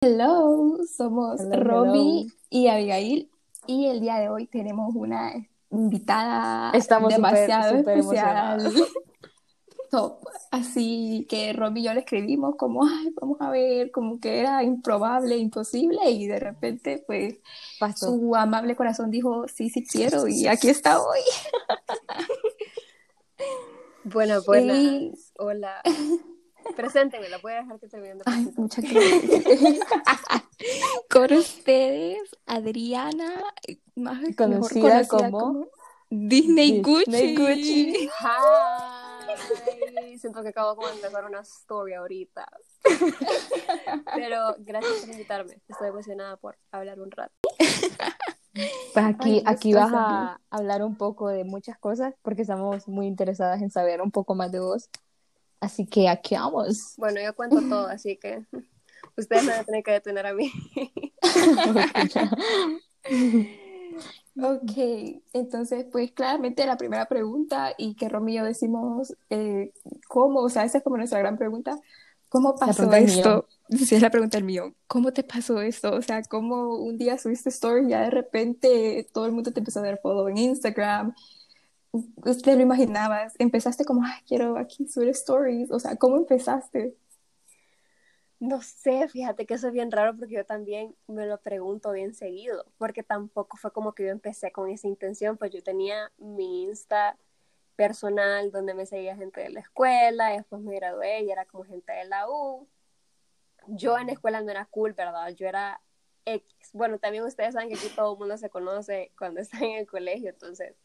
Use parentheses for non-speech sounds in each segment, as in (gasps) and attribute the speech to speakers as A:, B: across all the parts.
A: Hello, somos Robbie y Abigail y el día de hoy tenemos una invitada
B: Estamos
A: demasiado
B: súper
A: especial. (laughs) (laughs) Top. Así que Robbie y yo le escribimos como, ay, vamos a ver, como que era improbable, imposible y de repente pues
B: Pasó.
A: su amable corazón dijo, sí, sí quiero y aquí está hoy. (laughs)
B: Bueno, buenas.
A: Y-
B: Hola. Presénteme, la voy a dejar que termine de
A: Ay, muchas gracias. (laughs) Con ustedes, Adriana, más mejor
B: Conocida como
A: Disney,
B: Disney
A: Gucci.
B: Gucci. Hi. Siento que acabo como de empezar una story ahorita. Pero gracias por invitarme. Estoy emocionada por hablar un rato. Pues aquí,
A: Ay,
B: aquí vas a hablar un poco de muchas cosas porque estamos muy interesadas en saber un poco más de vos. Así que aquí vamos. Bueno, yo cuento todo, (laughs) así que ustedes me van a tener que detener a mí. (laughs)
A: Ok, entonces, pues claramente la primera pregunta y que Romy y yo decimos, eh, ¿cómo? O sea, esa es como nuestra gran pregunta. ¿Cómo pasó esto? (laughs) Sí, es la pregunta del mío. ¿Cómo te pasó esto? O sea, ¿cómo un día subiste story y ya de repente todo el mundo te empezó a dar follow en Instagram? ¿Usted lo imaginabas? Empezaste como, ay, quiero aquí subir stories. O sea, ¿cómo empezaste?
B: No sé, fíjate que eso es bien raro porque yo también me lo pregunto bien seguido, porque tampoco fue como que yo empecé con esa intención, pues yo tenía mi Insta personal donde me seguía gente de la escuela, después me gradué y era como gente de la U. Yo en la escuela no era cool, ¿verdad? Yo era X. Bueno, también ustedes saben que aquí todo el mundo se conoce cuando (laughs) está en el colegio, entonces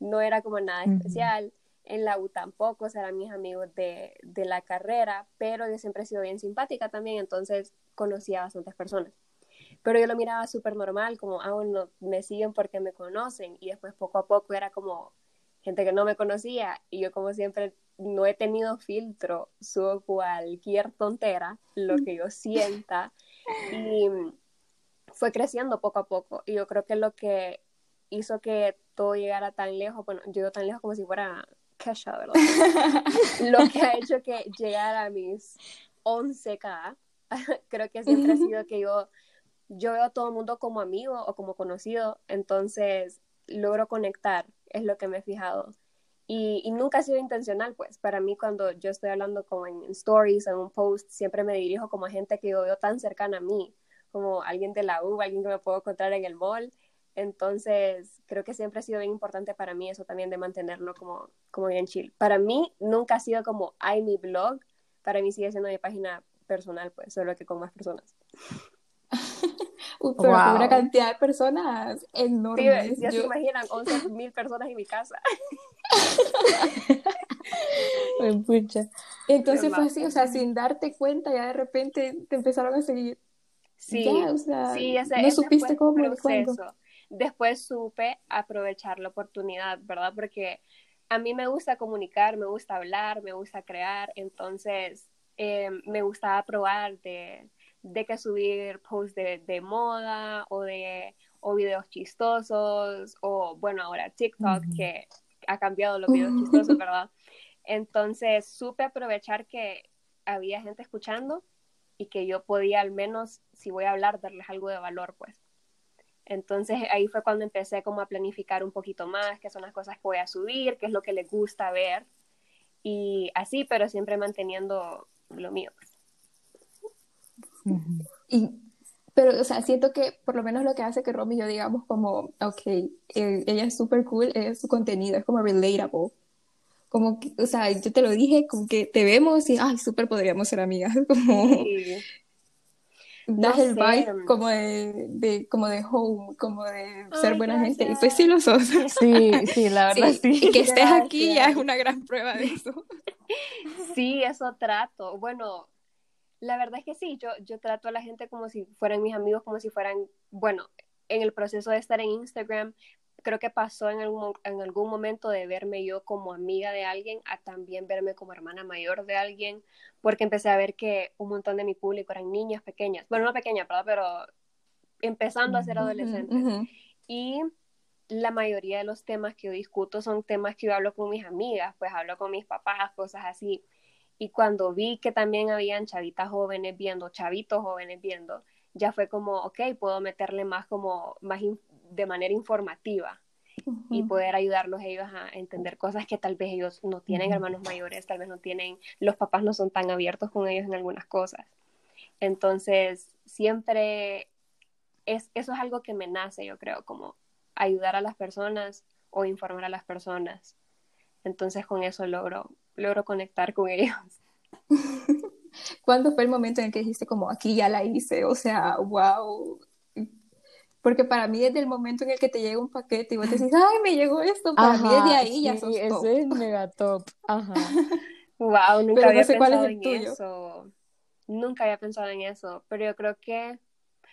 B: no era como nada especial. En la U tampoco, eran mis amigos de, de la carrera, pero yo siempre he sido bien simpática también, entonces conocía a bastantes personas. Pero yo lo miraba súper normal, como, ah, bueno, me siguen porque me conocen, y después poco a poco era como gente que no me conocía, y yo como siempre no he tenido filtro, subo cualquier tontera, lo que yo sienta, y fue creciendo poco a poco, y yo creo que lo que hizo que todo llegara tan lejos, bueno, yo tan lejos como si fuera Kesha, ¿verdad? (laughs) lo que ha hecho que llegara a mis 11K, (laughs) creo que siempre ha sido que yo, yo veo a todo el mundo como amigo o como conocido, entonces logro conectar, es lo que me he fijado. Y, y nunca ha sido intencional, pues, para mí cuando yo estoy hablando como en stories, en un post, siempre me dirijo como a gente que yo veo tan cercana a mí, como alguien de la U, alguien que me puedo encontrar en el mall, entonces, creo que siempre ha sido bien importante para mí eso también de mantenerlo como, como bien chill. Para mí nunca ha sido como, ay, mi blog, para mí sigue siendo mi página personal, pues, solo que con más personas. (laughs)
A: Uy, pero con una cantidad de personas
B: Sí,
A: enormes.
B: ya se imaginan, (laughs) 11 mil personas en mi casa. (laughs)
A: Entonces fue así, o sea, sin darte cuenta, ya de repente te empezaron a seguir.
B: Sí,
A: Ya, o sea,
B: sí, ese,
A: no
B: ese
A: supiste cómo ni cuándo.
B: Después supe aprovechar la oportunidad, ¿verdad? Porque a mí me gusta comunicar, me gusta hablar, me gusta crear, entonces eh, me gustaba probar de, de que subir posts de, de moda o de o videos chistosos o bueno, ahora TikTok que ha cambiado los videos chistosos, (laughs) ¿verdad? Entonces supe aprovechar que había gente escuchando y que yo podía al menos, si voy a hablar, darles algo de valor, pues. Entonces ahí fue cuando empecé como a planificar un poquito más, qué son las cosas que voy a subir, qué es lo que les gusta ver y así, pero siempre manteniendo lo mío.
A: Y, pero, o sea, siento que por lo menos lo que hace que Romy y yo digamos como, ok, eh, ella es súper cool, es su contenido, es como relatable. Como que, o sea, yo te lo dije, como que te vemos y, ay, súper podríamos ser amigas, (laughs) como
B: Sí.
A: Das
B: No
A: el
B: sé.
A: vibe como de, de, como de home, como de ser
B: Ay,
A: buena gente, y pues sí lo sos. (laughs)
B: Sí, sí, la verdad
A: Sí,
B: sí.
A: y que estés aquí ya es una gran prueba de eso. (laughs)
B: Sí, eso trato. Bueno, la verdad es que sí, yo, yo trato a la gente como si fueran mis amigos, como si fueran, bueno, en el proceso de estar en Instagram, creo que pasó en algún, en algún momento de verme yo como amiga de alguien a también verme como hermana mayor de alguien, porque empecé a ver que un montón de mi público eran niñas pequeñas, bueno, no pequeñas, ¿verdad? Pero empezando a ser adolescentes. Y la mayoría de los temas que yo discuto son temas que yo hablo con mis amigas, pues hablo con mis papás, cosas así. Y cuando vi que también habían chavitas jóvenes viendo, chavitos jóvenes viendo, ya fue como, ok, puedo meterle más como, más de manera informativa y poder ayudarlos ellos a entender cosas que tal vez ellos no tienen hermanos mayores, tal vez no tienen, los papás no son tan abiertos con ellos en algunas cosas. Entonces, siempre es, eso es algo que me nace, yo creo, como ayudar a las personas o informar a las personas. Entonces, con eso logro, logro conectar con ellos. (laughs)
A: ¿Cuándo fue el momento en el que dijiste como aquí ya la hice? O sea, wow, porque para mí desde el momento en el que te llega un paquete y vos decís, ay, me llegó esto, para mí desde ahí ya sos top.
C: ese es mega top. Ajá. (laughs)
B: wow, nunca había pensado en eso. Nunca había pensado en eso, pero yo creo que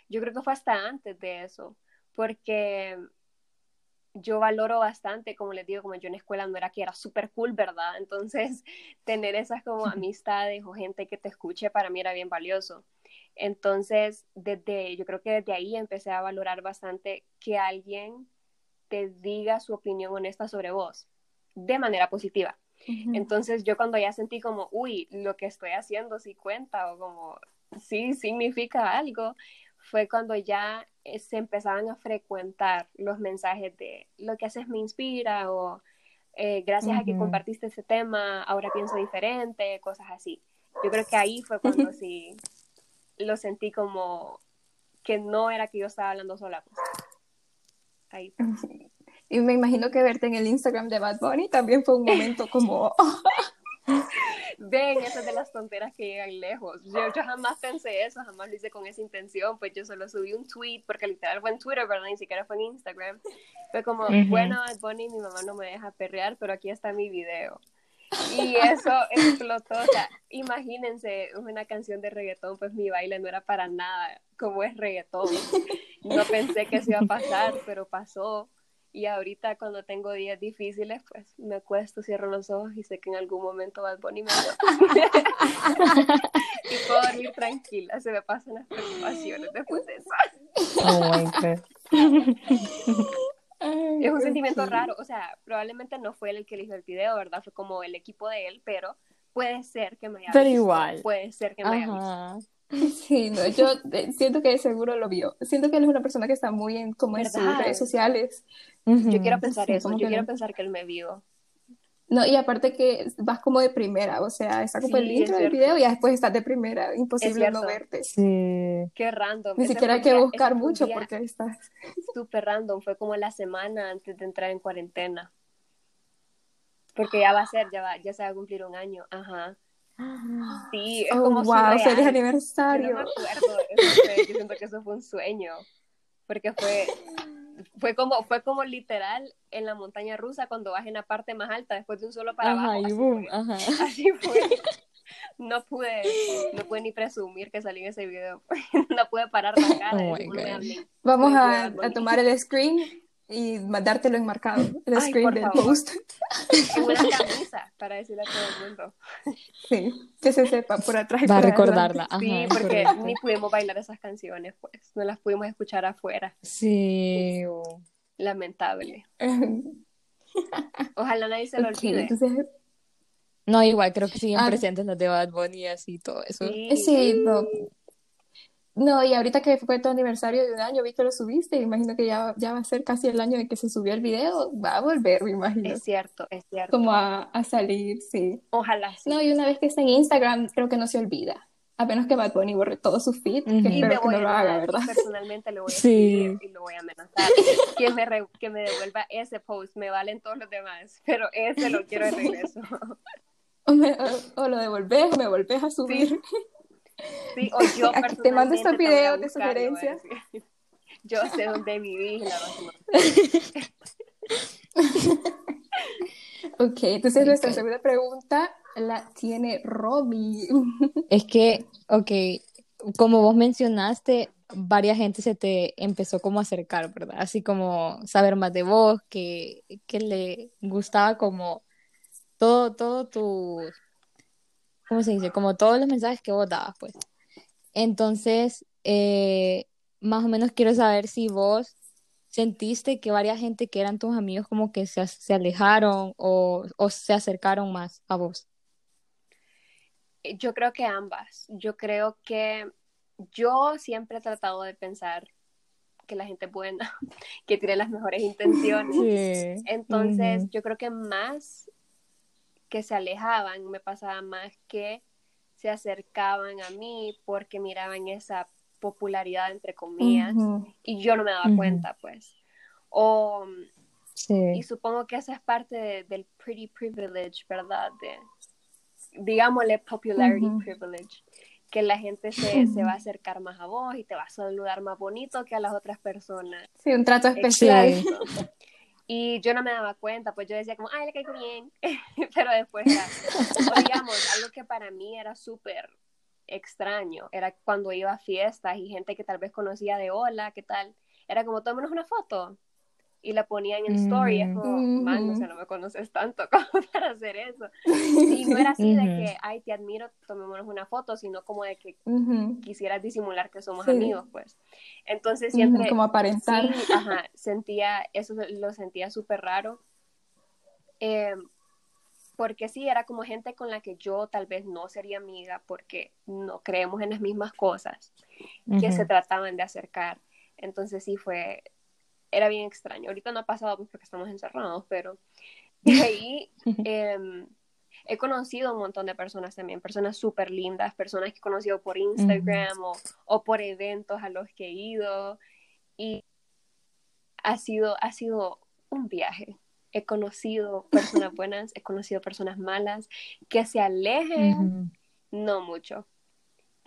B: yo creo que fue hasta antes de eso, porque yo valoro bastante, como les digo, como yo en escuela no era que era súper cool, ¿verdad? Entonces, (laughs) tener esas como (laughs) amistades o gente que te escuche para mí era bien valioso. Entonces, desde, yo creo que desde ahí empecé a valorar bastante que alguien te diga su opinión honesta sobre vos, de manera positiva. Entonces, yo cuando ya sentí como, uy, lo que estoy haciendo sí cuenta o como, sí significa algo, fue cuando ya eh, se empezaban a frecuentar los mensajes de lo que haces me inspira o eh, gracias a que compartiste ese tema, ahora pienso diferente, cosas así. Yo creo que ahí fue cuando (laughs) sí lo sentí como que no era que yo estaba hablando sola. Pues. Ahí (laughs)
A: Y me imagino que verte en el Instagram de Bad Bunny también fue un momento como... (laughs)
B: Ven, esas de las tonteras que llegan lejos. Yo, yo, jamás pensé eso, jamás lo hice con esa intención, pues yo solo subí un tweet, porque literal fue en Twitter, ¿verdad? Ni siquiera fue en Instagram. Fue como, bueno, Bad Bunny, mi mamá no me deja perrear, pero aquí está mi video. Y eso explotó. O sea, imagínense una canción de reggaetón, pues mi baile no era para nada como es reggaetón. No pensé que eso iba a pasar, pero pasó. Y ahorita cuando tengo días difíciles, pues me acuesto, cierro los ojos y sé que en algún momento a poner me (laughs) Y puedo dormir tranquila, se me pasan las preocupaciones después de eso. Oh my God es un sentimiento raro, o sea, probablemente no fue él el que eligió el video, ¿verdad? Fue como el equipo de él, pero puede ser que me haya
C: Pero igual.
B: Puede ser que me haya visto. (laughs)
A: Sí, no, yo siento que seguro lo vio. Siento que él es una persona que está muy en, como en sus redes sociales.
B: Yo quiero pensar eso, yo quiero pensar que él me vio.
A: No, y aparte que vas como de primera, o sea, está como el intro del video y después estás de primera, imposible no verte.
C: Sí.
B: Qué random.
A: Ni siquiera hay que buscar mucho porque estás. (laughs)
B: Súper random, fue como la semana antes de entrar en cuarentena. Porque ya va a ser, ya va, ya se va a cumplir un año, ajá. Sí, es
A: oh,
B: como
A: wow, feliz aniversario.
B: Yo no me acuerdo, yo siento que eso fue un sueño, porque fue fue como, fue como literal en la montaña rusa cuando vas en la parte más alta después de un solo para abajo.
C: Así, fue. Ajá. (laughs)
B: así fue. No pude, no pude ni presumir que salí en ese video. (laughs) no pude parar la (laughs) cara. Oh
A: Vamos a, a, tomar el screen y mandártelo enmarcado, el screen del post.
B: En una camisa, para decirle a todo el mundo.
A: Sí, que se sepa por atrás.
C: Para recordarla.
B: sí, porque ni pudimos bailar esas canciones, pues. No las pudimos escuchar afuera.
C: Sí.
B: Lamentable. (laughs) Ojalá nadie se lo olvide.
C: No, igual creo que siguen ah. presentes las de Bad Bunny y así todo eso.
A: Sí, sí no, no, y ahorita que fue tu aniversario de un año, vi que lo subiste, imagino que ya, ya va a ser casi el año de que se subió el video, va a volver, me imagino.
B: Es cierto, es cierto.
A: Como a, a salir, sí.
B: Ojalá sí.
A: No, y una vez que está en Instagram, creo que no se olvida. A menos que Bad Bunny borre todo su feed, que espero que no lo haga, ¿verdad?
B: Personalmente lo voy a sí. y lo voy a amenazar. que, me que me devuelva ese post, me valen todos los demás, pero ese lo quiero de regreso. (laughs)
A: o, lo devolves o me volvés a subir.
B: Sí, o yo (laughs)
A: te mando estos videos de sugerencias. (laughs)
B: Yo sé dónde vivís, la (laughs)
A: Ok, entonces nuestra segunda pregunta la tiene Romy.
C: Es que, ok, como vos mencionaste, varias gente se te empezó como a acercar, ¿verdad? Así como saber más de vos, que, que le gustaba como todo, todo tu, ¿cómo se dice? Como todos los mensajes que vos dabas, pues. Entonces, eh, más o menos quiero saber si vos sentiste que varias gente que eran tus amigos como que se, se alejaron o, o, se acercaron más a vos.
B: Yo creo que ambas. Yo creo que yo siempre he tratado de pensar que la gente es buena, (laughs) que tiene las mejores intenciones. Entonces, yo creo que más que se alejaban, me pasaba más que se acercaban a mí porque miraban esa popularidad, entre comillas, y yo no me daba cuenta, pues. O, Y supongo que esa es parte del pretty privilege, ¿verdad? De, digámosle popularity privilege, que la gente se, se, va a acercar más a vos y te va a saludar más bonito que a las otras personas.
A: Sí, un trato especial.
B: Y yo no me daba cuenta, pues yo decía como, ay, le caigo bien, (laughs) pero después o digamos, algo que para mí era súper extraño, era cuando iba a fiestas y gente que tal vez conocía de hola, ¿qué tal? Era como, tómenos una foto, y la ponían en story, es como, man, o sea, no me conoces tanto (laughs) como para hacer eso. (laughs) Y no era así de que, ay, te admiro, tomémonos una foto, sino como de que quisieras disimular que somos amigos, pues. Entonces siempre...
A: Como aparentar.
B: Sí, ajá, sentía, eso lo sentía súper raro. Eh, porque sí, era como gente con la que yo tal vez no sería amiga porque no creemos en las mismas cosas que se trataban de acercar. Entonces sí fue, era bien extraño. Ahorita no ha pasado pues, porque estamos encerrados, pero de ahí (laughs) em, he conocido un montón de personas también, personas súper lindas, personas que he conocido por Instagram o, o, por eventos a los que he ido y ha sido, ha sido un viaje. He conocido personas (laughs) buenas, he conocido personas malas, que se alejen, no mucho.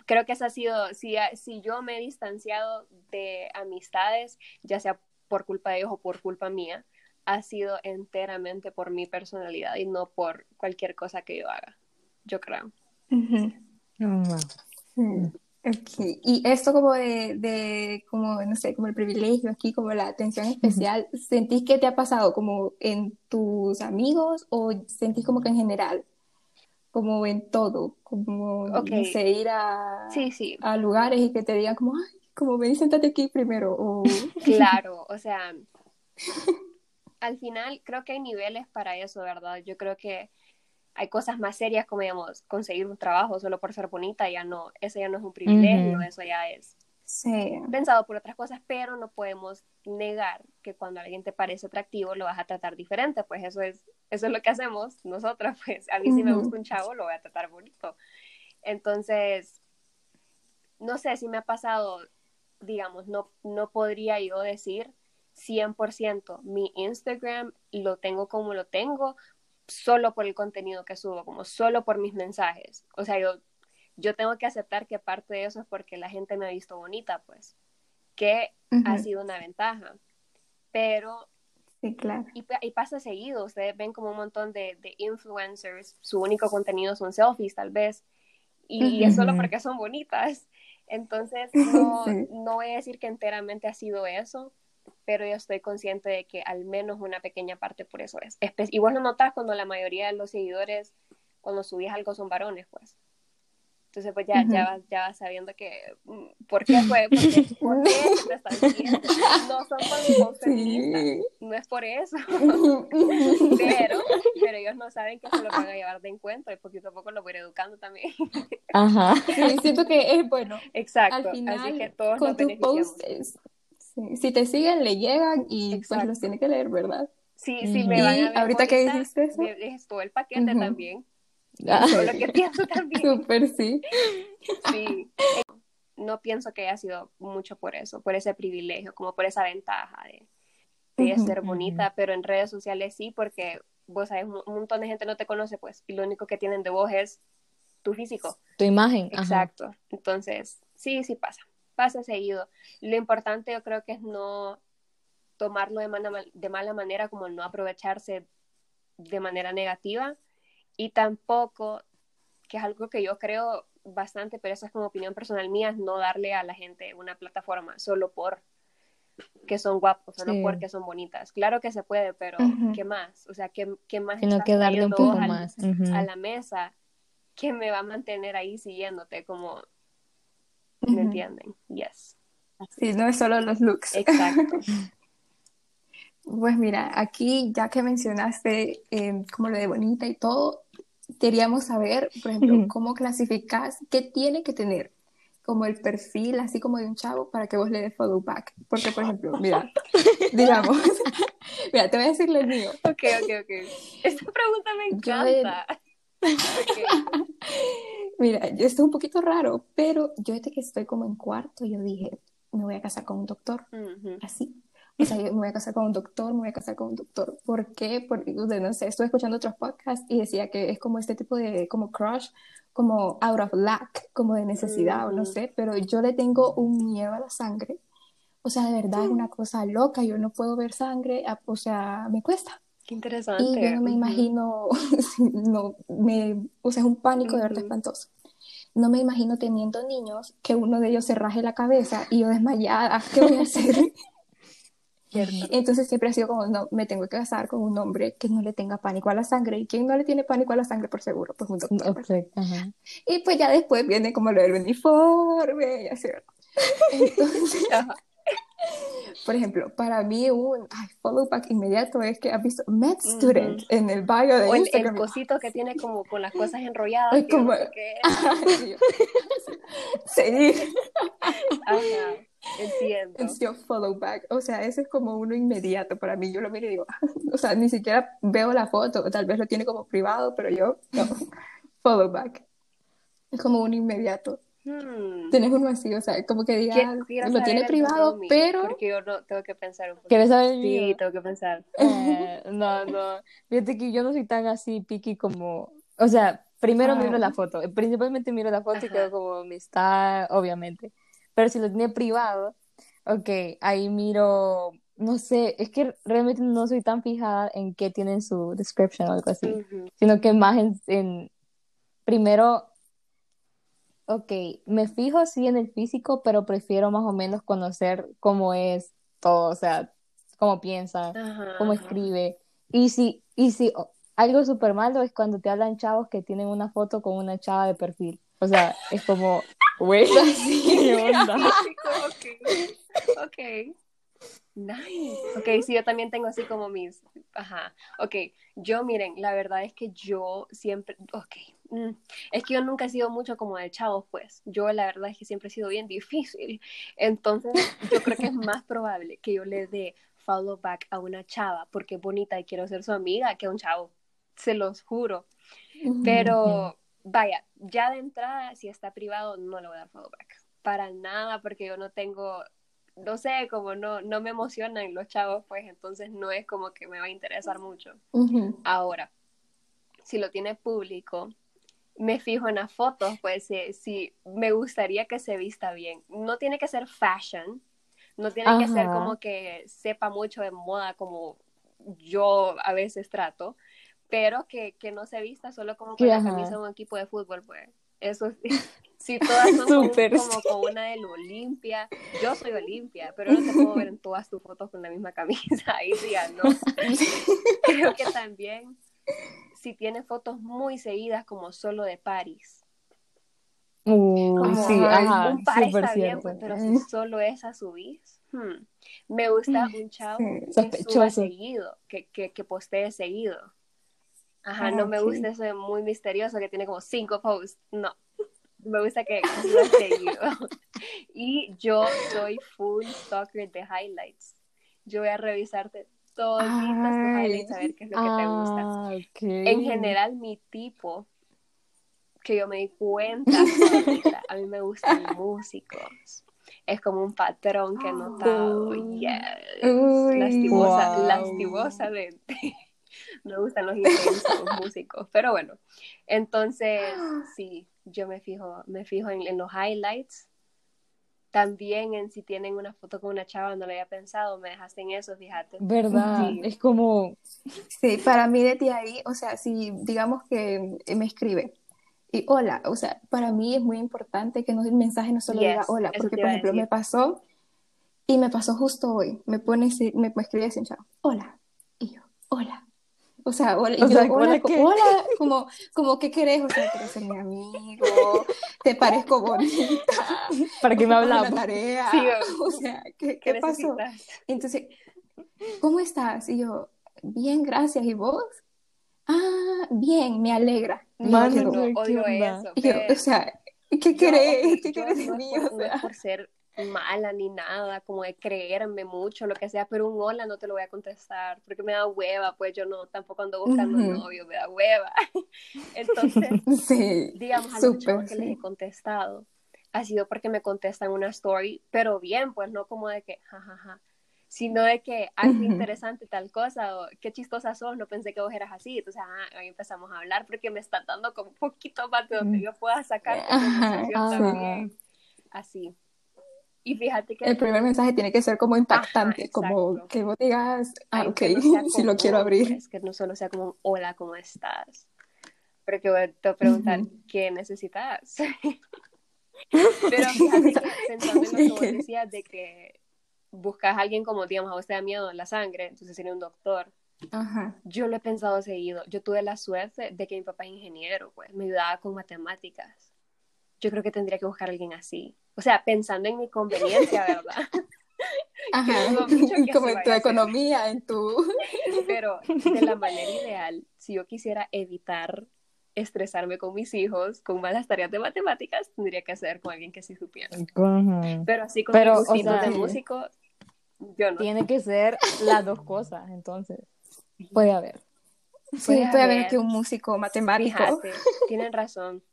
B: Creo que esa ha sido, si, si yo me he distanciado de amistades, ya sea por culpa de ellos o por culpa mía, ha sido enteramente por mi personalidad y no por cualquier cosa que yo haga, yo creo.
A: Oh, y esto como de, de, como, no sé, como el privilegio aquí, como la atención especial, ¿sentís que te ha pasado como en tus amigos o sentís como que en general? Como en todo, como, no sé, ir a,
B: sí, sí.
A: a lugares y que te digan como, ay, como ven, siéntate aquí primero. O... (laughs)
B: Claro, o sea, (laughs) al final creo que hay niveles para eso, ¿verdad? Yo creo que hay cosas más serias como, digamos, conseguir un trabajo solo por ser bonita, ya no, eso ya no es un privilegio, eso ya es pensado por otras cosas, pero no podemos negar que cuando alguien te parece atractivo lo vas a tratar diferente, pues eso es, eso es lo que hacemos nosotras, (laughs) pues a mí si me gusta un chavo lo voy a tratar bonito. Entonces, no sé si me ha pasado digamos, no, no podría yo decir 100% mi Instagram lo tengo como lo tengo solo por el contenido que subo, como solo por mis mensajes. O sea, yo, yo tengo que aceptar que parte de eso es porque la gente me ha visto bonita, pues, que ha sido una ventaja. Pero...
A: Sí, claro.
B: Y, pasa seguido, ustedes ven como un montón de, de, influencers, su único contenido son selfies tal vez, y es solo porque son bonitas. Entonces, (laughs) no, no voy a decir que enteramente ha sido eso, pero yo estoy consciente de que al menos una pequeña parte por eso es. y vos lo notas cuando la mayoría de los seguidores, cuando subís algo, son varones, pues. Entonces, pues ya, ya, vas, ya vas sabiendo que, mm, ¿por qué fue? ¿Por qué, te están diciendo? No son por mi no es por eso. (laughs) pero, pero ellos no saben que se lo van a llevar de encuentro y poquito a poco lo voy a ir educando también.
A: Ajá. Sí, siento que es bueno.
B: Exacto. Al final, Así que todos con tus posts,
A: si te siguen, le llegan y pues los tiene que leer, ¿verdad?
B: Sí, sí, me van a ver
A: ahorita que dijiste eso.
B: Me todo el paquete también lo que pienso también.
A: Súper, sí.
B: Sí. No pienso que haya sido mucho por eso, por ese privilegio, como por esa ventaja de, de ser bonita, pero en redes sociales sí, porque vos sabes, un montón de gente no te conoce, pues, y lo único que tienen de vos es tu físico.
C: Tu imagen.
B: Exacto. Entonces, sí, sí pasa. Pasa seguido. Lo importante yo creo que es no tomarlo de mala, de mala manera, como no aprovecharse de manera negativa, y tampoco, que es algo que yo creo bastante, pero eso es como opinión personal mía, no darle a la gente una plataforma solo por que son guapos, solo porque son bonitas. Claro que se puede, pero ¿qué más? O sea, ¿qué, qué más
C: Sino que darle un poco más
B: a la mesa que me va a mantener ahí siguiéndote como ¿me entienden? Yes.
A: Sí, no es solo los looks.
B: Exacto. (laughs)
A: Pues mira, aquí ya que mencionaste em, como lo de bonita y todo, queríamos saber, por ejemplo, cómo clasificas, qué tiene que tener como el perfil, así como de un chavo, para que vos le des follow back. Porque, por ejemplo, mira, (laughs) digamos, (laughs) mira, te voy a decir el mío.
B: Ok, ok, ok. Esta pregunta me encanta. (laughs)
A: Mira, esto es un poquito raro, pero yo desde que estoy como en cuarto, yo dije, me voy a casar con un doctor. Así. O sea, yo me voy a casar con un doctor, me voy a casar con un doctor. ¿Por qué? Porque, no sé, estuve escuchando otros podcasts y decía que es como este tipo de, como crush, como out of lack, como de necesidad o no sé, pero yo le tengo un miedo a la sangre. O sea, de verdad es una cosa loca, yo no puedo ver sangre, o sea, me cuesta.
B: Qué interesante.
A: Y yo no me imagino, (laughs) no, me, o sea, es un pánico de verdad espantoso. No me imagino teniendo niños que uno de ellos se raje la cabeza y yo desmayada, (laughs) ¿qué voy a hacer? Entonces siempre ha sido como, no, me tengo que casar con un hombre que no le tenga pánico a la sangre. ¿Y quién no le tiene pánico a la sangre por seguro? Pues un doctor. Y pues ya después viene como lo del uniforme y así. (laughs) Entonces, por ejemplo, para mí un follow back inmediato es que has visto med student en el bio de
B: o el,
A: Instagram.
B: el cosito que tiene como con las cosas enrolladas.
A: Como...
B: Ajá. Entiendo.
A: Es yo follow back. O sea, ese es como uno inmediato para mí. Yo lo miro y digo, (laughs) o sea, ni siquiera veo la foto. Tal vez lo tiene como privado, pero yo, no. (laughs) follow back. Es como uno inmediato. Hmm. Tienes uno así, o sea, como que diga, lo tiene privado, pero...
B: Porque yo no tengo que pensar un poco.
C: ¿Quieres saber el
B: Sí, tengo que pensar.
C: Eh, (laughs) no, no. Fíjate que yo no soy tan así picky como... O sea, primero miro la foto. Principalmente miro la foto y quedo como amistad, obviamente. Pero si lo tiene privado, ok, ahí miro, no sé, es que realmente no soy tan fijada en qué tiene su description o algo así, sino que más en, primero, ok, me fijo sí en el físico, pero prefiero más o menos conocer cómo es todo, o sea, cómo piensa, cómo escribe. Y si, y si algo súper malo es cuando te hablan chavos que tienen una foto con una chava de perfil. O sea, es como, güey, (laughs) (laughs) ¿qué onda?
B: ok, ok. Nice. Ok, sí, yo también tengo así como mis, ajá, ok, yo miren, la verdad es que yo siempre, ok, es que yo nunca he sido mucho como de chavos, pues, yo la verdad es que siempre he sido bien difícil, (laughs) entonces yo creo que es más probable que yo le dé follow back a una chava porque es bonita y quiero ser su amiga que a un chavo, se los juro, pero vaya, ya de entrada, si está privado, no le voy a dar follow back. Para nada, porque yo no tengo, no sé, como no, no me emocionan los chavos, pues. Entonces no es como que me va a interesar mucho. Ahora, si lo tiene público, me fijo en las fotos, pues si, me gustaría que se vista bien. No tiene que ser fashion, no tiene que ser como que sepa mucho de moda como yo a veces trato, pero que, que no se vista solo como con la camisa de un equipo de fútbol, pues. Eso sí, (laughs) si todas son como, como, una del Olimpia. Yo soy Olimpia, pero no te puedo ver en todas tus fotos con la misma camisa. (laughs) Ahí sí, no. (laughs) Creo que también si tiene fotos muy seguidas como solo de París.
C: Uh, sí, ajá,
B: un par está bien, pues, pero si (laughs) solo esa subís. Hmm. Me gusta un chavo que suba seguido, que, que, que postee seguido. Ajá, no me gusta eso de muy misterioso que tiene como cinco posts. No. Me gusta que lo seguido. (laughs) y yo soy full stalker de highlights. Yo voy a revisarte todos tus highlights a ver qué es lo que te gusta.
C: Ah,
B: en general, mi tipo, que yo me di cuenta, a mí me gustan músicos. Es como un patrón que he notado. Yes. Lastimosa, lastimosamente (laughs) me gustan los músicos, pero bueno, entonces sí, yo me fijo, me fijo en, los highlights, también en si tienen una foto con una chava, no lo había pensado, me dejaste en eso, fíjate.
C: ¿Verdad? Es como...
A: Sí, para mí desde ahí, o sea, si digamos que me escribe, y hola, o sea, para mí es muy importante que no, el mensaje no solo diga hola, porque por ejemplo me pasó, y me pasó justo hoy, me pone, me, me escribe así, hola, y yo, hola, (laughs) o sea, hola, hola, hola, (laughs) como, como, ¿qué querés? O sea, quieres ser mi amigo, te parezco bonita. (laughs)
C: ¿Para qué me hablamos?
A: La tarea. o sea, ¿qué, qué, pasó? Entonces, ¿cómo estás? Y yo, bien, gracias. ¿Y vos? ah, bien, me alegra. Y yo
C: Mano,
B: no,
C: ¿qué
B: odio eso.
A: yo, o sea, ¿qué
B: Yo,
A: querés? ¿Qué
B: yo
A: querés de mí? O
B: no es
A: sea,
B: por ser mala ni nada, como de creerme mucho, lo que sea, pero un hola no te lo voy a contestar, porque me da hueva, pues yo no, tampoco ando buscando
A: Ujú.
B: novio, me da hueva. (laughs) Entonces, (laughs)
A: sí,
B: digamos, a los que les he contestado, ha sido porque me contestan una story, pero bien, pues no como de que, jajaja, sino de que, ay, qué interesante tal cosa, o qué chistosa sos, no pensé que vos eras así, entonces ah, ahí empezamos a hablar porque me están dando como un poquito más de donde
C: Mm.
B: yo pueda sacar
A: Ajá,
B: también, así. Y fíjate que
A: El primer mensaje tiene que ser como impactante,
B: Ajá,
A: como que vos digas, ah,
B: algo
A: ok,
B: que no (laughs)
A: sí lo quiero abrir.
B: pues, que no solo sea como hola, ¿cómo estás? Porque voy a te voy a preguntar,
A: Ujú.
B: ¿qué necesitas? (laughs) Pero fíjate que pensando en lo que vos decías de que buscas a alguien como, digamos, a vos te da miedo la sangre, entonces sería un doctor.
A: Ajá.
B: Yo lo he pensado seguido. Yo tuve la suerte de que mi papá es ingeniero, pues me ayudaba con matemáticas. Yo creo que tendría que buscar a alguien así. O sea, pensando en mi conveniencia, ¿verdad? (laughs)
A: Ajá, como en tu economía, en tu... (laughs)
B: Pero de la manera ideal, si yo quisiera evitar estresarme con mis hijos, con malas tareas de matemáticas, tendría que hacer con alguien que sí supiera. Pero así con
C: Pero,
B: mis
C: o sea,
B: de músico, yo no.
C: Tiene que ser las dos cosas, entonces. Puede haber.
A: Sí,
B: Puede
A: puede haber
B: haber.
A: que un músico matemático.
B: Fíjate, tienen razón.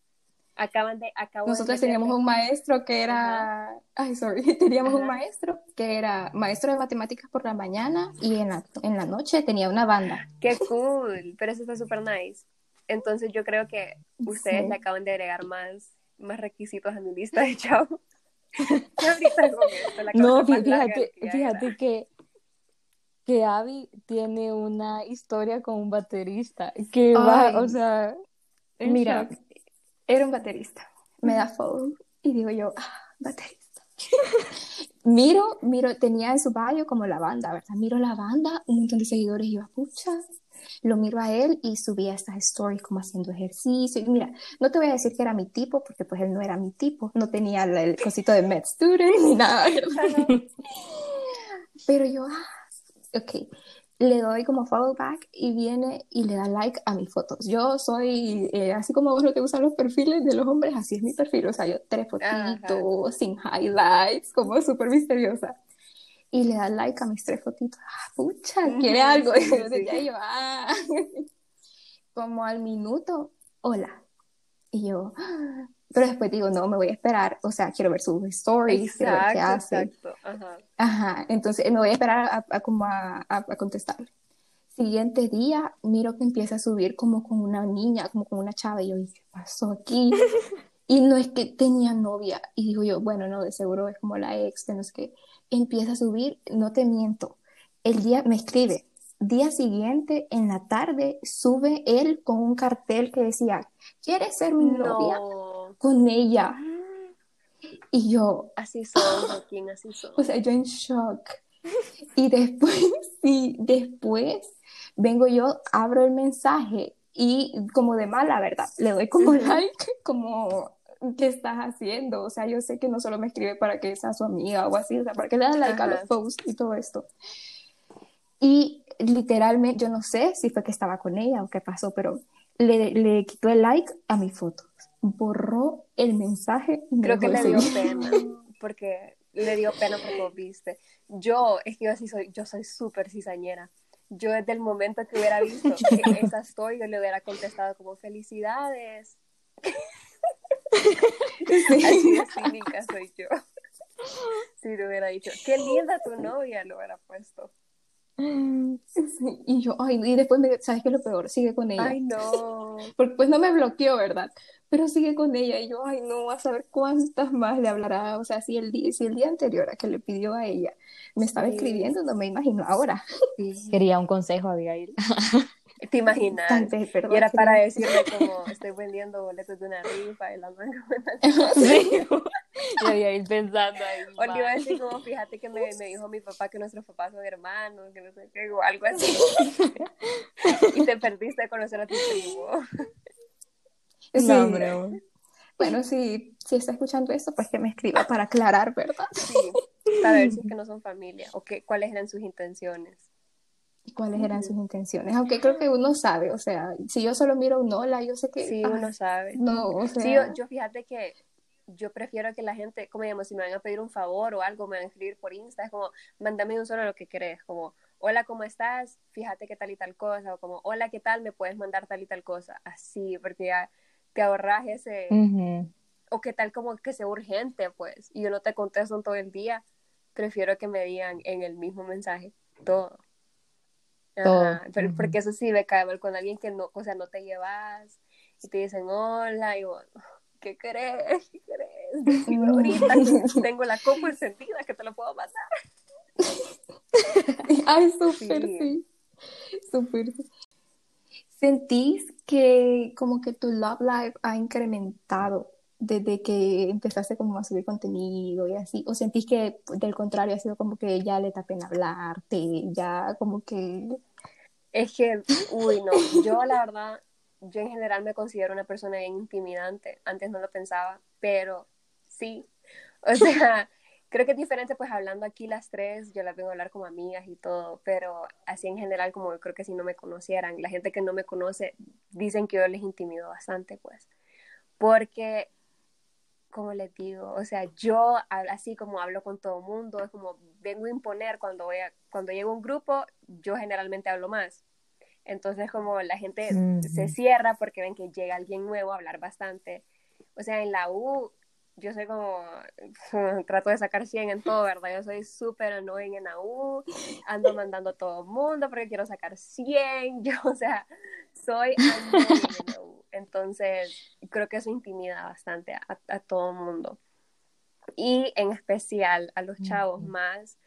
B: Acaban de,
A: Nosotros teníamos un maestro que era, ay, sorry, (laughs) teníamos un
B: Ajá.
A: maestro que era maestro de matemáticas por la mañana y en la, en la noche tenía una banda.
B: Qué cool, pero eso está súper nice. Entonces yo creo que ustedes
A: Sí.
B: le acaban de agregar más, más requisitos a mi lista de chavos. (laughs) Y ahorita con esto, la
C: No, fíjate,
B: que
C: fíjate que, que Abby tiene una historia con un baterista que va, o sea,
A: Mira,
C: shock.
A: Era un baterista. Me da follow y digo yo, ah, baterista. (laughs) miro, miro, tenía en su bio como la banda, ¿verdad? Miro la banda, un montón de seguidores y yo, pucha. Lo miro a él y subía estas stories como haciendo ejercicio. Y mira, no te voy a decir que era mi tipo, porque pues él no era mi tipo. No tenía el, el cosito de med student ni nada, ¿verdad? (laughs) Pero yo, ah, ok. Le doy como follow back y viene y le da like a mis fotos. Yo soy, eh, así como vos no te gustan los perfiles de los hombres, así es mi perfil. O sea, yo tres fotitos, sin highlights, como súper misteriosa. Y le da like a mis tres fotitos. Ah, pucha, quiere algo. (laughs)
B: sí,
A: Y
B: sí,
A: entonces
B: sí.
A: ya yo, ah. Como al minuto, hola. Y yo, ah. Pero después digo, no, me voy a esperar. O sea, quiero ver sus stories, quiero ver qué
B: Exacto,
A: hace.
B: exacto. Ajá.
A: Ajá, entonces me voy a esperar a, a- como a, a, a contestarle. Siguiente día, miro que empieza a subir como con una niña, como con una chava, y yo, ¿y qué pasó aquí? (laughs) Y no es que tenía novia, y digo yo, bueno, no, de seguro es como la ex, de no sé qué. Empieza a subir, no te miento, el día, me escribe, día siguiente, en la tarde, sube él con un cartel que decía, ¿quieres ser mi novia? Con ella. Y yo,
B: Así son, Joaquín, así son.
A: O sea, yo en shock. Y después, (laughs) sí, después vengo yo, abro el mensaje y como de mala, ¿verdad? Le doy como like, como, ¿qué estás haciendo? O sea, yo sé que no solo me escribe para que sea su amiga o así, o sea, para que le den like a los posts y todo esto. Y literalmente, yo no sé si fue que estaba con ella o qué pasó, pero le, le quitó el like a mi foto. Borró el mensaje
B: Creo que le dio pena, porque le dio pena porque vos viste. Yo, es que yo soy, yo soy súper cizañera. Yo desde el momento que hubiera visto que (laughs) esa story, yo le hubiera contestado como felicidades. (laughs) Así de cínica soy yo. Si le hubiera dicho, qué linda tu novia, lo hubiera puesto. (laughs)
A: Sí, y yo, ay, y después me, ¿sabes qué es lo peor? Sigue con ella.
B: Ay, no. (laughs)
A: Porque pues no me bloqueó, ¿verdad? Pero sigue con ella y yo, ay, no, a saber cuántas más le hablará. O sea, si el día, si el día anterior a que le pidió a ella me estaba
B: Sí.
A: escribiendo, no me imagino ahora. (laughs)
C: Quería un consejo, Abigail.
B: ¿Te imaginas? Y era para decirle como, estoy vendiendo boletos de una rifa y la manga.
C: Sí. (laughs) Y Abigail pensando ahí.
B: O le iba a decir como, fíjate que me, me dijo mi papá que nuestros papás son hermanos, que no sé qué, o algo así. (laughs) y te perdiste de conocer a tu primo.
A: Sí.
C: No, hombre.
A: Bueno, si, si está escuchando esto, pues que me escriba para aclarar, ¿verdad?
B: Sí, para ver si es que no son familia o que, cuáles eran sus intenciones.
A: cuáles eran sus intenciones. Aunque creo que uno sabe, o sea, si yo solo miro un hola, yo sé que...
B: Sí, uno sabe.
A: No, o sea...
B: Sí, yo, yo fíjate que yo prefiero que la gente, como digamos, si me van a pedir un favor o algo, me van a escribir por Insta, es como, mándame un solo lo que querés, como, hola, ¿cómo estás? Fíjate qué tal y tal cosa, o como, hola, ¿qué tal? Me puedes mandar tal y tal cosa, así, porque ya te ahorras ese, o qué tal como que sea urgente, pues, y yo no te contesto todo el día, prefiero que me digan en el mismo mensaje todo.
C: Todo.
B: pero, Porque eso sí me cae mal con alguien que no, o sea, no te llevas y te dicen hola y bueno, ¿qué crees? ¿Qué crees? ahorita tengo la copa encendida que te lo puedo mandar. (laughs)
A: Ay, súper, sí. Súper. ¿Sentís que como que tu love life ha incrementado desde que empezaste como a subir contenido y así? ¿O sentís que del contrario ha sido como que ya le tapen hablarte, ya como que...
B: Es que, uy, no, yo la verdad, yo en general me considero una persona bien intimidante, antes no lo pensaba, pero sí, o (laughs) sea, creo que es diferente pues hablando aquí las tres, yo las vengo a hablar como amigas y todo, pero así en general como creo que si no me conocieran, la gente que no me conoce dicen que yo les intimido bastante pues, porque como les digo, o sea, yo así como hablo con todo el mundo, es como vengo a imponer cuando voy a, cuando llego a un grupo, yo generalmente hablo más. Entonces como la gente se cierra porque ven que llega alguien nuevo a hablar bastante. O sea, en la U yo soy como, (laughs) trato de sacar 100 en todo, ¿verdad? Yo soy súper annoying en la U, ando mandando a todo el mundo porque quiero sacar 100, (laughs) yo, o sea, soy annoying en la U. Entonces, creo que eso intimida bastante a, a todo el mundo. Y en especial a los chavos más,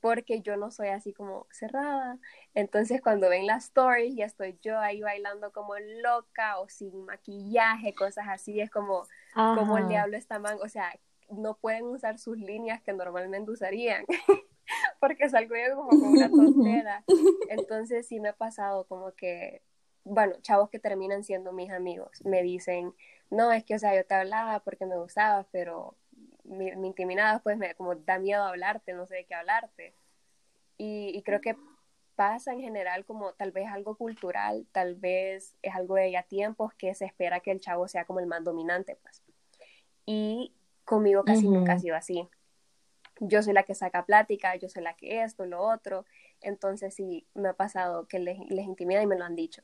B: porque yo no soy así como cerrada. Entonces, cuando ven las stories, ya estoy yo ahí bailando como loca o sin maquillaje, cosas así, es como, como el diablo está man, o sea, no pueden usar sus líneas que normalmente usarían. (laughs) porque salgo yo como con una tontera. (laughs) Entonces sí me ha pasado como que bueno, chavos que terminan siendo mis amigos, me dicen, no, es que, o sea, yo te hablaba porque me gustabas, pero me, me intimidabas, pues me como da miedo hablarte, no sé de qué hablarte. Y, y, creo que pasa en general como tal vez algo cultural, tal vez es algo de ya tiempos que se espera que el chavo sea como el más dominante, pues. Y conmigo casi nunca ha sido así. Yo soy la que saca plática, yo soy la que esto, lo otro. Entonces sí, me ha pasado que les, les intimida y me lo han dicho.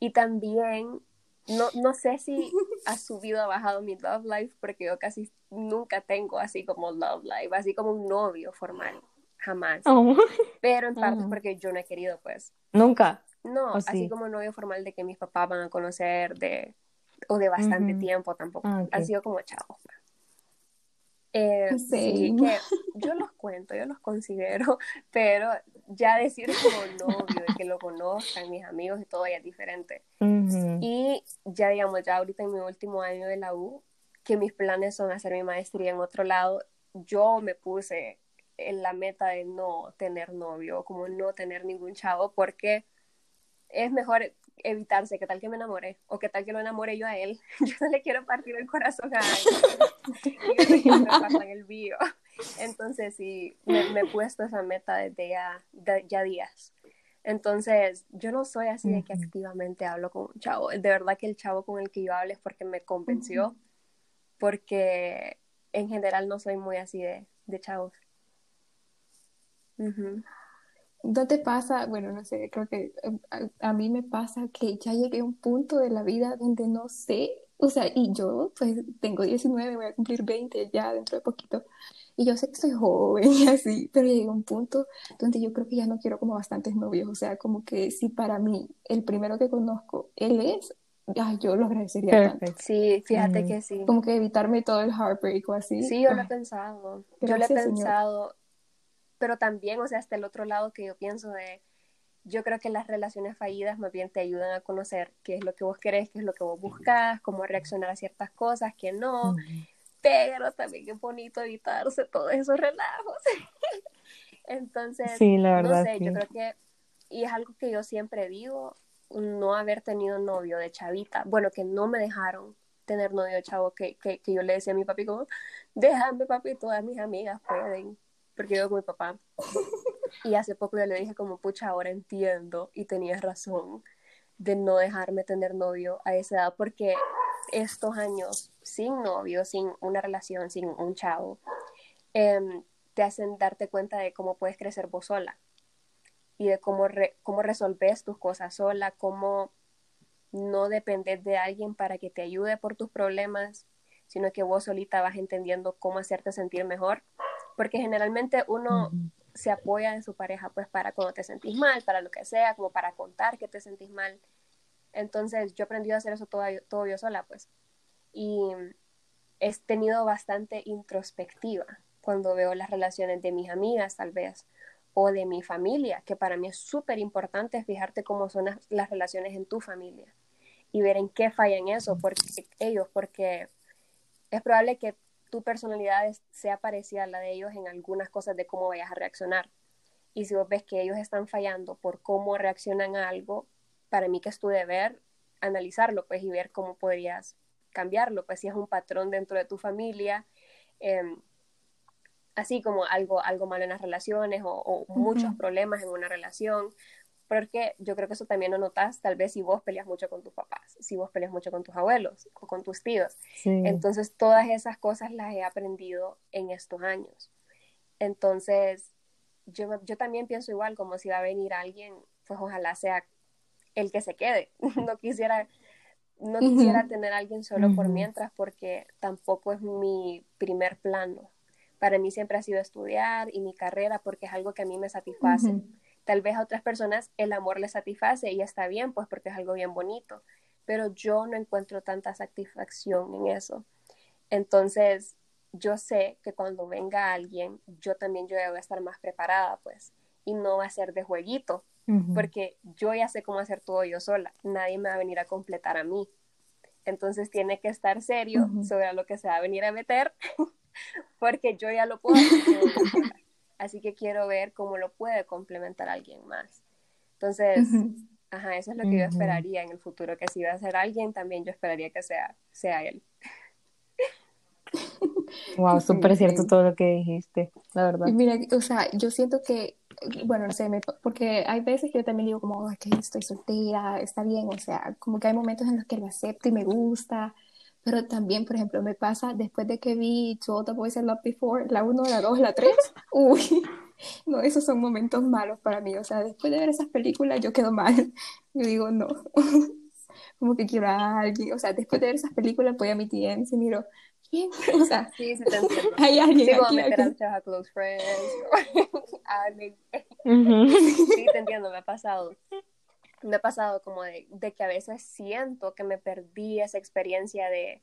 B: Y también, no, no sé si ha subido o bajado mi love life, porque yo casi nunca tengo así como love life, así como un novio formal, jamás. Oh. Pero en parte oh. porque yo no he querido, pues.
C: Nunca.
B: No, así como novio formal de que mis papás van a conocer de, o de bastante tiempo tampoco. Ah, ha sido como chavo. Eh, sí, que yo los cuento, yo los considero, (laughs) pero ya decir como novio, de que lo conozcan mis amigos y todo ya es diferente. Y ya digamos, ya ahorita en mi último año de la U, que mis planes son hacer mi maestría en otro lado, yo me puse en la meta de no tener novio, como no tener ningún chavo, porque es mejor evitarse, que tal que me enamore, o que tal que lo enamore yo a él. (laughs) Yo no le quiero partir el corazón a alguien. y me pasa en el bio. Entonces, sí, me, he puesto esa meta desde ya, ya días. Entonces, yo no soy así de que activamente hablo con un chavo. De verdad que el chavo con el que yo hablo es porque me convenció, porque en general no soy muy así de, de chavos.
A: ¿No te pasa? Bueno, no sé, creo que a, a, mí me pasa que ya llegué a un punto de la vida donde no sé, o sea, y yo pues tengo 19, voy a cumplir 20 ya dentro de poquito, y yo sé que soy joven y así, pero llegué a un punto donde yo creo que ya no quiero como bastantes novios, o sea, como que si para mí el primero que conozco, él es, ay, yo lo agradecería tanto.
B: Sí, fíjate que sí.
A: Como que evitarme todo el heartbreak o así.
B: Sí, yo lo he pensado. yo lo he pensado pero también, o sea, hasta el otro lado que yo pienso de, yo creo que las relaciones fallidas más bien te ayudan a conocer qué es lo que vos querés, qué es lo que vos buscas, cómo reaccionar a ciertas cosas, que no, pero también es bonito evitarse todos esos relajos. (laughs) Entonces,
C: sí, la verdad,
B: no sé, yo creo que, y es algo que yo siempre digo, no haber tenido novio de chavita, bueno, que no me dejaron tener novio de chavo, que, que, que yo le decía a mi papi como, déjame papi, todas mis amigas pueden, porque yo con mi papá. (laughs) Y hace poco yo le dije como, pucha, ahora entiendo y tenías razón de no dejarme tener novio a esa edad porque estos años sin novio, sin una relación, sin un chavo, em, te hacen darte cuenta de cómo puedes crecer vos sola y de cómo, cómo resolves tus cosas sola, cómo no depender de alguien para que te ayude por tus problemas, sino que vos solita vas entendiendo cómo hacerte sentir mejor, porque generalmente uno se apoya en su pareja pues para cuando te sentís mal, para lo que sea, como para contar que te sentís mal. Entonces yo he aprendido a hacer eso todo, todo yo sola pues. Y he tenido bastante introspectiva cuando veo las relaciones de mis amigas tal vez o de mi familia, que para mí es súper importante fijarte cómo son las, relaciones en tu familia y ver en qué fallan eso, porque ellos, porque es probable que tu personalidad sea parecida a la de ellos en algunas cosas de cómo vayas a reaccionar. Y si vos ves que ellos están fallando por cómo reaccionan a algo, para mí que es tu deber analizarlo, pues, y ver cómo podrías cambiarlo, pues, si es un patrón dentro de tu familia, em, así como algo, algo malo en las relaciones o, muchos problemas en una relación, porque yo creo que eso también lo notas tal vez si vos peleas mucho con tus papás, si vos peleas mucho con tus abuelos o con tus tíos. Entonces, todas esas cosas las he aprendido en estos años. Entonces, yo, yo también pienso igual, como si va a venir alguien, pues ojalá sea el que se quede. (laughs) no quisiera no quisiera tener a alguien solo por mientras porque tampoco es mi primer plano para mí siempre ha sido estudiar y mi carrera porque es algo que a mí me satisface. Tal vez a otras personas el amor les satisface y está bien, pues porque es algo bien bonito, pero yo no encuentro tanta satisfacción en eso. Entonces, yo sé que cuando venga alguien, yo también yo a estar más preparada, pues, y no va a ser de jueguito, porque yo ya sé cómo hacer todo yo sola, nadie me va a venir a completar a mí. Entonces tiene que estar serio sobre lo que se va a venir a meter (laughs) porque yo ya lo puedo hacer. Así que quiero ver cómo lo puede complementar alguien más. Entonces, ajá, eso es lo que yo esperaría en el futuro, que si va a ser alguien, también yo esperaría que sea, sea él. (laughs)
C: Wow, súper cierto todo lo que dijiste, la verdad.
A: Mira, o sea, yo siento que, bueno, no sé, porque hay veces que yo también digo como, que estoy soltera, está bien, o sea, como que hay momentos en los que lo acepto y me gusta, pero también, por ejemplo, me pasa después de que vi To All the Boys I Loved Before, la 1, la 2, la 3, (laughs) uy, no, esos son momentos malos para mí. O sea, después de ver esas películas yo quedo mal. (laughs) Yo digo, no, (laughs) como que quiero a alguien. O sea, después de ver esas películas voy a mi TM y miro, ¿quién? O sea,
B: sí, entiendo.
A: hay alguien
B: sí,
A: aquí.
B: meter a Close Friends. sí, te entiendo, me ha pasado me ha pasado como de, que a veces siento que me perdí esa experiencia de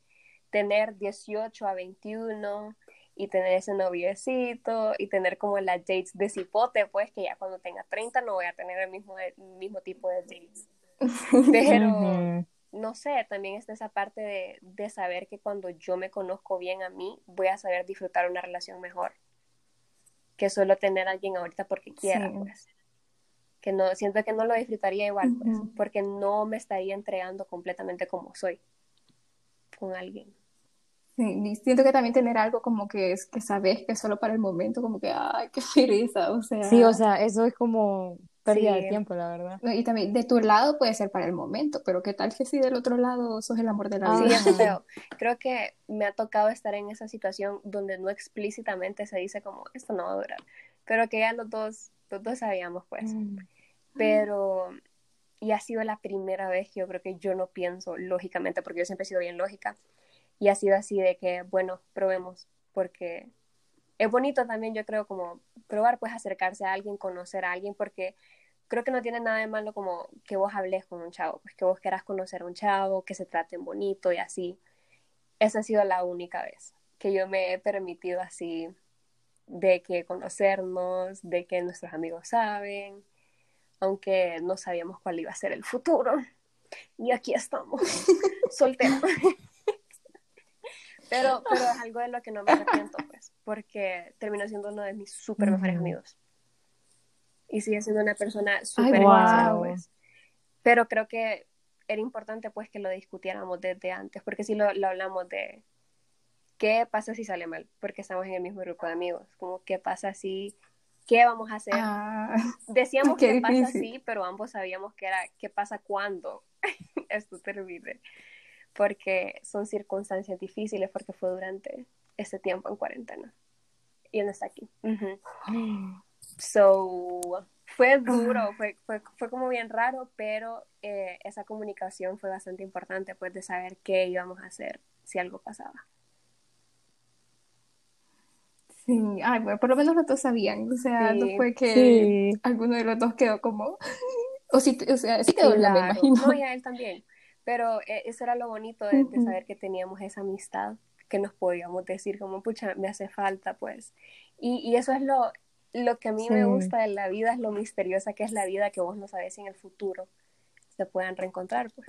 B: tener 18 a 21 y tener ese noviecito y tener como las dates de cipote, pues que ya cuando tenga 30 no voy a tener el mismo, mismo tipo de dates. (laughs) Pero no sé, también está esa parte de, de saber que cuando yo me conozco bien a mí, voy a saber disfrutar una relación mejor que solo tener a alguien ahorita porque quiera, pues que no, siento que no lo disfrutaría igual, pues, porque no me estaría entregando completamente como soy con alguien.
A: Sí, siento que también tener algo como que es que sabes que es solo para el momento, como que, ay, qué pereza, o sea.
C: Sí, o sea, eso es como pérdida de tiempo, la verdad.
A: Y también de tu lado puede ser para el momento, pero qué tal que si del otro lado sos el amor de la
B: vida. Sí, feo. (laughs) Creo que me ha tocado estar en esa situación donde no explícitamente se dice como, esto no va a durar, pero que ya los dos, los dos sabíamos, pues. Mm pero y ha sido la primera vez que yo creo que yo no pienso lógicamente, porque yo siempre he sido bien lógica, y ha sido así de que, bueno, probemos, porque es bonito también, yo creo, como probar, pues acercarse a alguien, conocer a alguien, porque creo que no tiene nada de malo como que vos hables con un chavo, pues que vos quieras conocer a un chavo, que se traten bonito y así. Esa ha sido la única vez que yo me he permitido así de que conocernos, de que nuestros amigos saben, aunque no sabíamos cuál iba a ser el futuro. Y aquí estamos, (laughs) solteros. (laughs) pero, pero es algo de lo que no me arrepiento, pues, porque terminó siendo uno de mis súper mejores amigos. Y sigue siendo una persona súper wow. pues. Pero creo que era importante, pues, que lo discutiéramos desde antes, porque si lo, lo hablamos de qué pasa si sale mal, porque estamos en el mismo grupo de amigos, como qué pasa si qué vamos a hacer.
A: Ah, (laughs)
B: Decíamos que pasa así, pero ambos sabíamos que era qué pasa cuando (laughs) esto termine. Porque son circunstancias difíciles, porque fue durante ese tiempo en cuarentena. Y él no está aquí. (gasps) So, fue duro, fue, fue, fue como bien raro, pero eh, esa comunicación fue bastante importante, pues, de saber qué íbamos a hacer si algo pasaba.
A: Sí, ay, bueno, por lo menos los dos sabían, o sea, no fue que
C: Sí.
A: alguno de los dos quedó como, (laughs) o, sí, o sea, sí quedó, me
B: Claro.
A: imagino.
B: No, y a él también. Pero eh, eso era lo bonito de, saber que teníamos esa amistad, que nos podíamos decir como, pucha, me hace falta, pues. Y, y eso es lo, lo que a mí me gusta de la vida, es lo misteriosa que es la vida, que vos no sabes si en el futuro se puedan reencontrar, pues.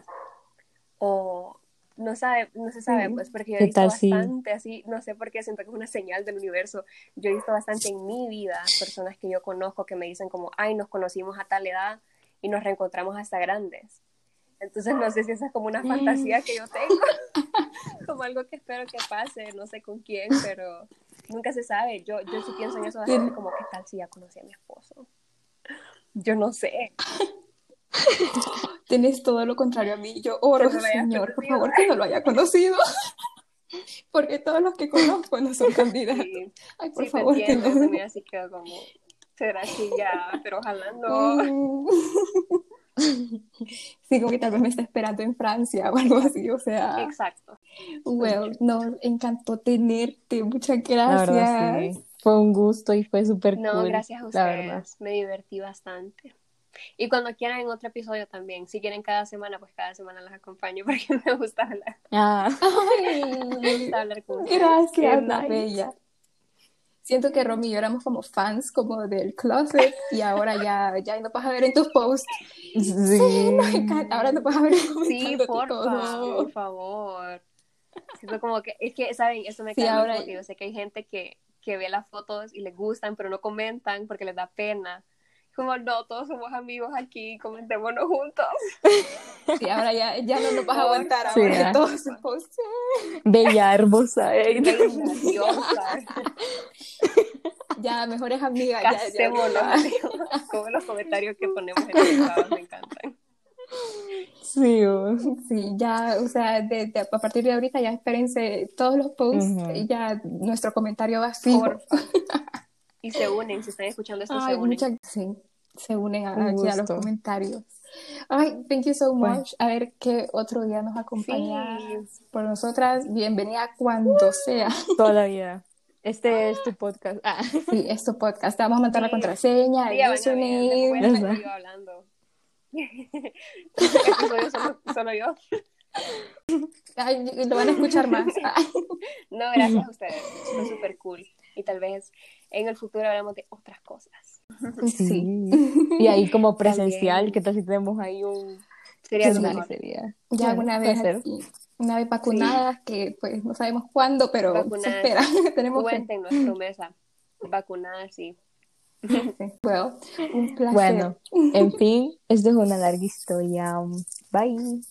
B: O no sabe, no se sabe, pues, porque yo he
C: ¿Qué
B: visto bastante así, no sé por qué siento que es una señal del universo. Yo he visto bastante en mi vida personas que yo conozco que me dicen como, ay, nos conocimos a tal edad y nos reencontramos hasta grandes. Entonces no sé si esa es como una fantasía que yo tengo, (laughs) como algo que espero que pase, no sé con quién, pero nunca se sabe. Yo, yo sí pienso en eso bastante como, ¿qué tal si ya conocí a mi esposo? Yo no sé. (laughs)
A: Tenés todo lo contrario a mí, yo oro,
B: Que no
A: señor, por favor, que no lo haya conocido, (laughs) porque todos los que conozco no son (laughs) candidatos.
B: Sí,
A: Ay, por
B: sí, te
A: favor, que
B: entiendo,
A: no.
B: también así quedo como, será así ya, pero ojalá no.
A: Sí, como que tal vez me está esperando en Francia o algo así, o sea,
B: Exacto.
A: well, no, encantó tenerte, muchas
C: La verdad,
A: gracias.
C: sí. Fue un gusto y fue súper
B: No,
C: cool.
B: gracias a
C: La verdad.
B: ustedes. Me divertí bastante. Y cuando quieran en otro episodio también, si quieren cada semana, pues cada semana las acompaño (laughs) porque me gusta hablar.
C: Ah, (laughs)
B: Me gusta hablar con ustedes.
A: gracias,
C: nice.
A: bella. Siento que Romy y yo éramos como fans como del closet y ahora ya, ya no vas a ver en tus posts.
C: sí.
A: Me encanta, ahora no vas a ver
B: Sí,
A: comentándote
B: porfa,
A: todo.
B: por favor. Siento como que, es que, ¿saben? Eso me
A: Sí,
B: cae
A: ahora-
B: porque yo sé que hay gente que, que ve las fotos y les gustan, pero no comentan porque les da pena. Como, no, todos somos amigos aquí, comentémonos juntos.
A: Sí, ahora ya, ya no nos vas a aguantar
C: Sí,
A: ahora
C: ya.
A: todos posts. (laughs)
C: Bella, hermosa. eh.
A: Ya, mejores amigas. Ya, ya,
B: Casémonos.
A: ya.
B: Como los comentarios que ponemos en estados me encantan.
C: Sí, oh.
A: Sí, ya, o sea, de- de- a partir de ahorita ya espérense todos los posts y ya nuestro comentario va fijo.
B: Porfa. (laughs) Y se unen, si están escuchando esto, se
A: Ay,
B: unen.
A: muchas sí, se unen a- aquí a los comentarios. Ay, thank you so
C: Bueno.
A: much. A ver qué otro día nos acompañas
B: Sí.
A: por nosotras. Bienvenida cuando sea.
C: Toda la vida. Este es tu podcast. Ah.
A: Sí, es tu podcast. Te vamos a mandar la
B: Sí.
A: contraseña,
B: Sí,
A: el username.
B: yo hablando. Episodio (laughs) solo, solo yo.
A: Ay, lo van a escuchar más. Ay. (laughs)
B: No, gracias a ustedes. Fue súper cool. Y tal vez en el futuro hablamos de otras cosas. (laughs)
A: Sí.
C: Y ahí como presencial,
B: También.
C: ¿qué tal si tenemos ahí un...
B: Sería
C: sería.
A: Ya
C: Bueno,
A: una
C: puede
A: vez, una vez vacunadas, que pues no sabemos cuándo, pero se
B: Vacunadas.
A: espera. (laughs) Tenemos que...
B: Cuéntenos promesa. Vacunada, sí.
A: Well, un placer.
C: Bueno, en (laughs) fin, esto es una larga historia. Bye.